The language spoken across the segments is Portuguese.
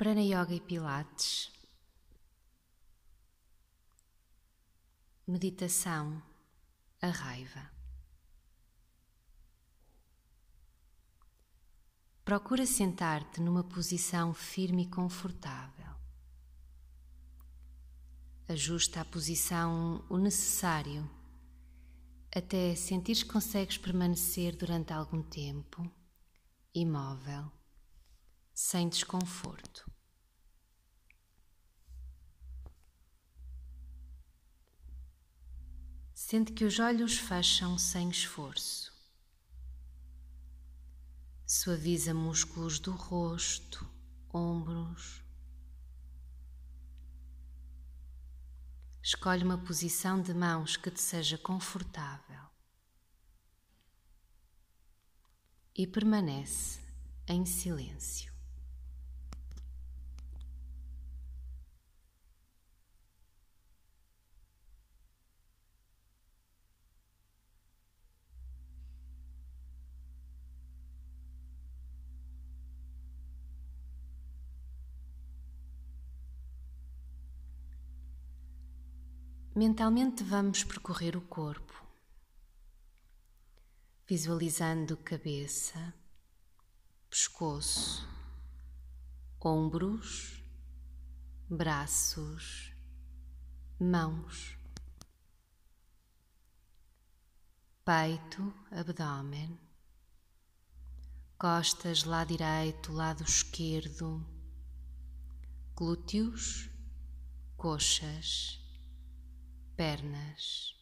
Prana Yoga e Pilates. Meditação, a raiva. Procura sentar-te numa posição firme e confortável. Ajusta a posição o necessário até sentires que consegues permanecer durante algum tempo imóvel, sem desconforto. Sente que os olhos fecham sem esforço. Suaviza músculos do rosto, ombros. Escolhe uma posição de mãos que te seja confortável. E permanece em silêncio. Mentalmente vamos percorrer o corpo, visualizando cabeça, pescoço, ombros, braços, mãos, peito, abdômen, costas, lado direito, lado esquerdo, glúteos, coxas pernas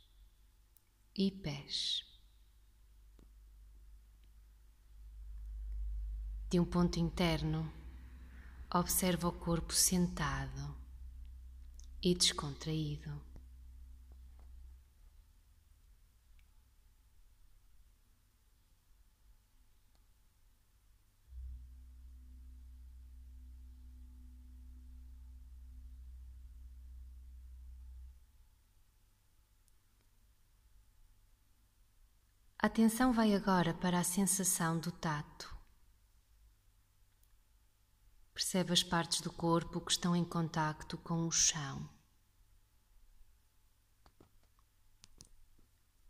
e pés. De um ponto interno, observa o corpo sentado e descontraído. Atenção vai agora para a sensação do tato. Percebe as partes do corpo que estão em contacto com o chão.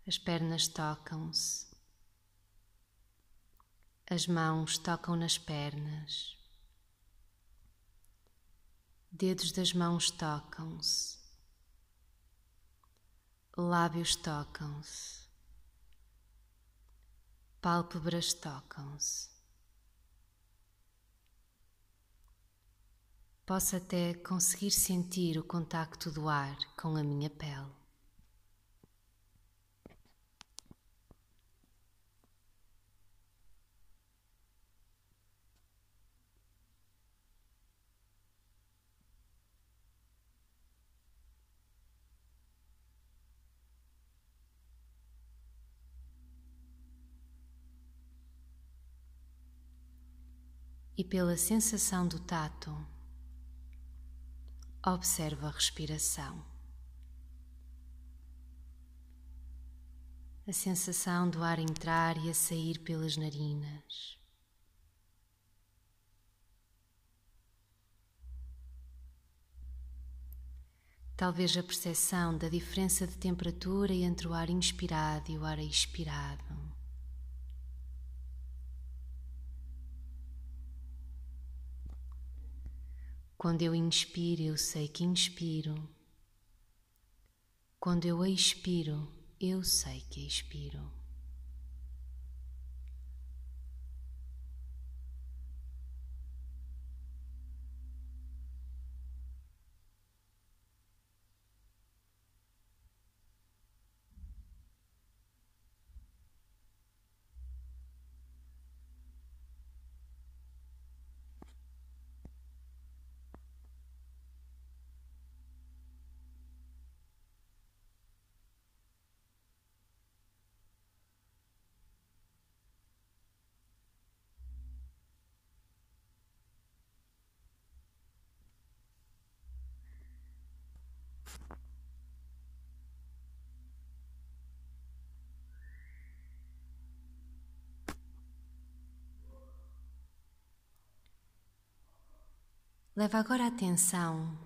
As pernas tocam-se. As mãos tocam nas pernas. Dedos das mãos tocam-se. Lábios tocam-se pálpebras tocam-se. Posso até conseguir sentir o contacto do ar com a minha pele. E pela sensação do tato, observa a respiração. A sensação do ar entrar e a sair pelas narinas. Talvez a percepção da diferença de temperatura entre o ar inspirado e o ar expirado. Quando eu inspiro, eu sei que inspiro. Quando eu expiro, eu sei que expiro. Leva agora a atenção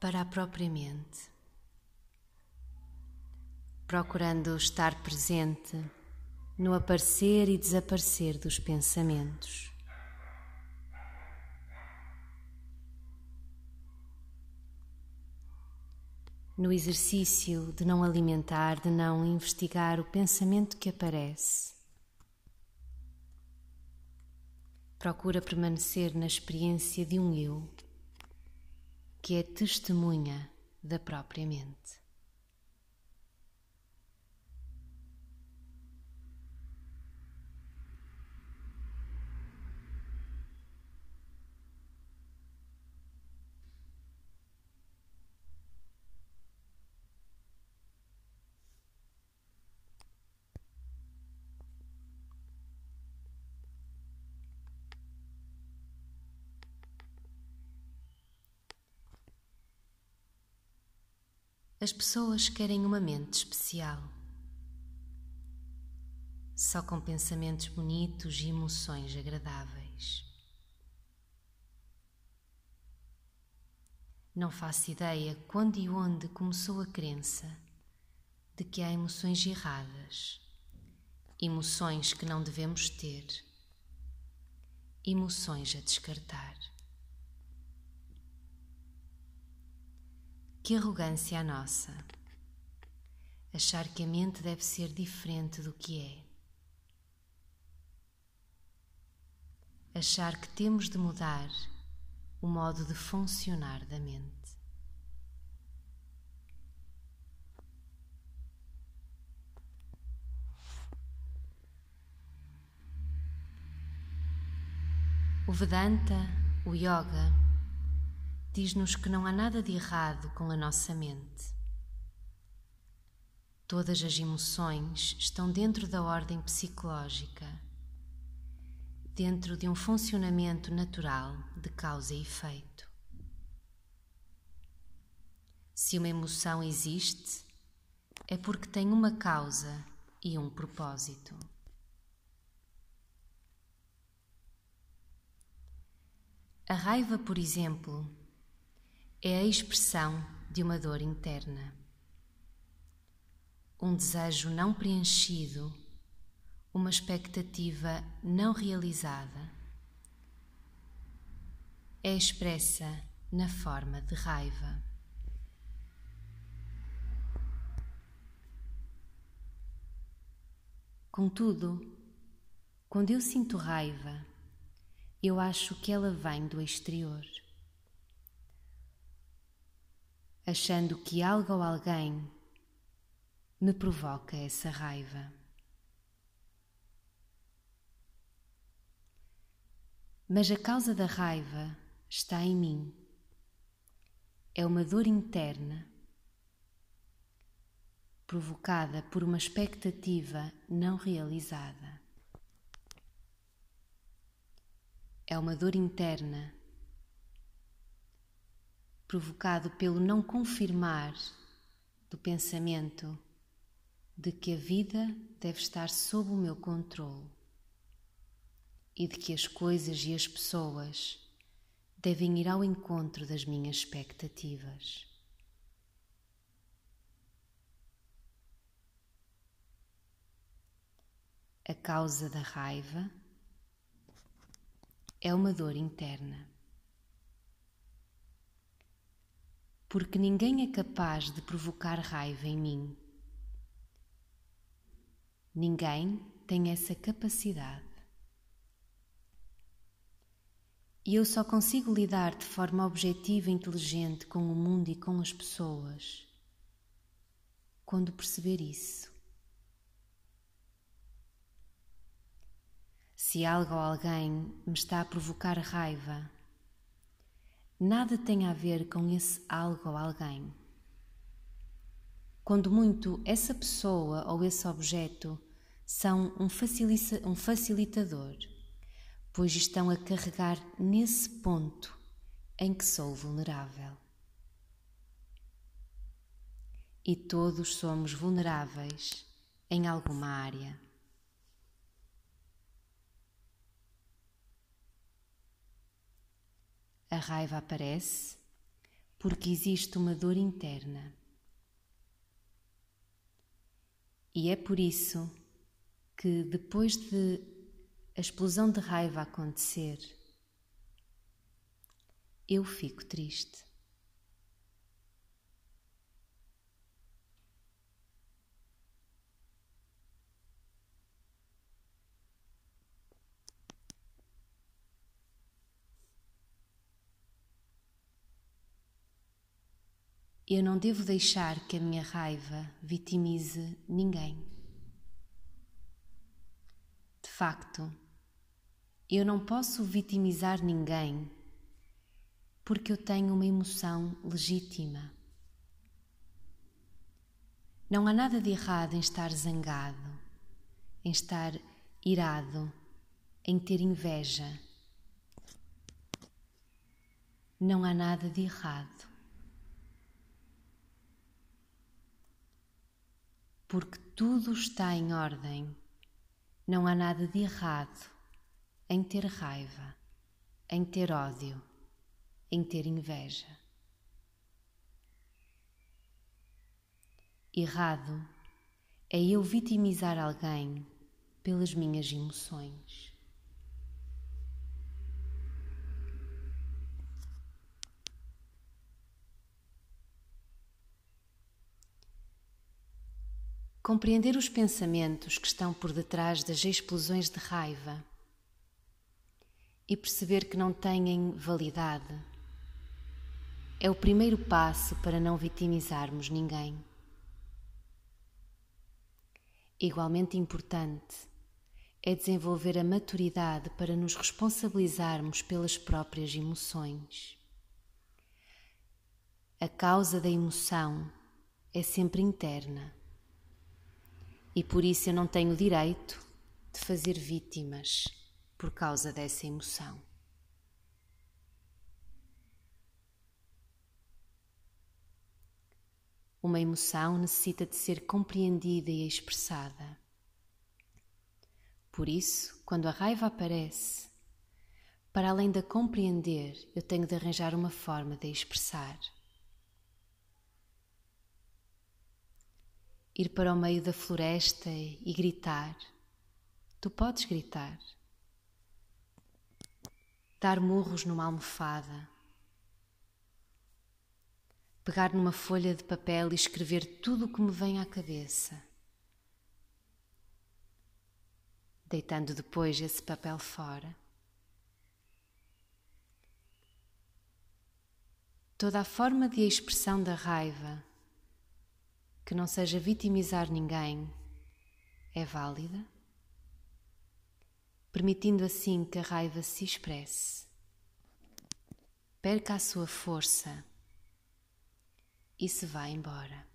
para a própria mente, procurando estar presente no aparecer e desaparecer dos pensamentos. No exercício de não alimentar, de não investigar o pensamento que aparece. Procura permanecer na experiência de um eu que é testemunha da própria mente. As pessoas querem uma mente especial, só com pensamentos bonitos e emoções agradáveis. Não faço ideia quando e onde começou a crença de que há emoções erradas, emoções que não devemos ter, emoções a descartar. Que arrogância a nossa! Achar que a mente deve ser diferente do que é. Achar que temos de mudar o modo de funcionar da mente. O Vedanta, o Yoga, diz-nos que não há nada de errado com a nossa mente. Todas as emoções estão dentro da ordem psicológica, dentro de um funcionamento natural de causa e efeito. Se uma emoção existe, é porque tem uma causa e um propósito. A raiva, por exemplo, é a expressão de uma dor interna. Um desejo não preenchido, uma expectativa não realizada, é expressa na forma de raiva. Contudo, quando eu sinto raiva, eu acho que ela vem do exterior achando que algo ou alguém me provoca essa raiva. Mas a causa da raiva está em mim. É uma dor interna provocada por uma expectativa não realizada. É uma dor interna provocado pelo não confirmar do pensamento de que a vida deve estar sob o meu controle e de que as coisas e as pessoas devem ir ao encontro das minhas expectativas. A causa da raiva é uma dor interna. Porque ninguém é capaz de provocar raiva em mim. Ninguém tem essa capacidade. E eu só consigo lidar de forma objetiva e inteligente com o mundo e com as pessoas quando perceber isso. Se algo ou alguém me está a provocar raiva, nada tem a ver com esse algo ou alguém. Quando muito, essa pessoa ou esse objeto são um, um facilitador, pois estão a carregar nesse ponto em que sou vulnerável. E todos somos vulneráveis em alguma área. A raiva aparece porque existe uma dor interna. E é por isso que depois de a explosão de raiva acontecer, eu fico triste. Eu não devo deixar que a minha raiva vitimize ninguém. De facto, eu não posso vitimizar ninguém porque eu tenho uma emoção legítima. Não há nada de errado em estar zangado, em estar irado, em ter inveja. Não há nada de errado. Porque tudo está em ordem. Não há nada de errado em ter raiva, em ter ódio, em ter inveja. Errado é eu vitimizar alguém pelas minhas emoções. Compreender os pensamentos que estão por detrás das explosões de raiva e perceber que não têm validade é o primeiro passo para não vitimizarmos ninguém. Igualmente importante é desenvolver a maturidade para nos responsabilizarmos pelas próprias emoções. A causa da emoção é sempre interna e por isso eu não tenho direito de fazer vítimas por causa dessa emoção. Uma emoção necessita de ser compreendida e expressada. Por isso, quando a raiva aparece, para além de compreender, eu tenho de arranjar uma forma de a expressar. Ir para o meio da floresta e gritar. Tu podes gritar. Dar murros numa almofada. Pegar numa folha de papel e escrever tudo o que me vem à cabeça. Deitando depois esse papel fora. Toda a forma de expressão da raiva que não seja vitimizar ninguém é válida, permitindo assim que a raiva se expresse, perca a sua força e se vá embora.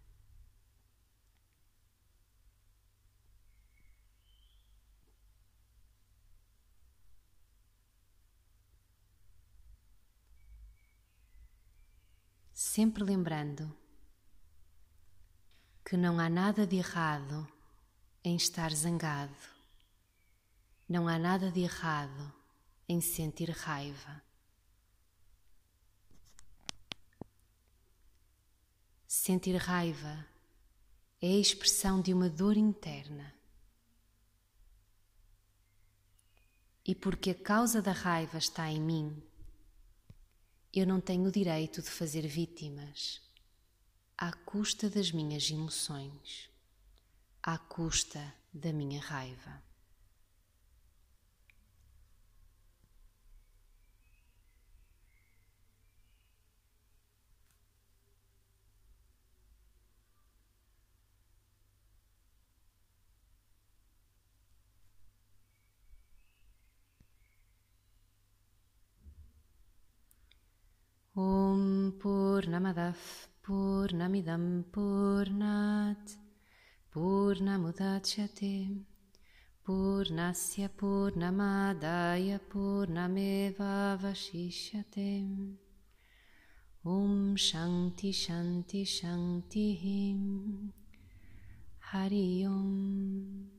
Sempre lembrando que não há nada de errado em estar zangado, não há nada de errado em sentir raiva. Sentir raiva é a expressão de uma dor interna. E porque a causa da raiva está em mim, eu não tenho o direito de fazer vítimas à custa das minhas emoções, à custa da minha raiva. Om Purnamadav पूर्णमिदं पूर्णात् पूर्णमुदच्यते। पूर्णस्य पूर्णमादाय पूर्णमेवावशिष्यते। ॐ शान्ति शान्ति शान्तिः। हरि ओम्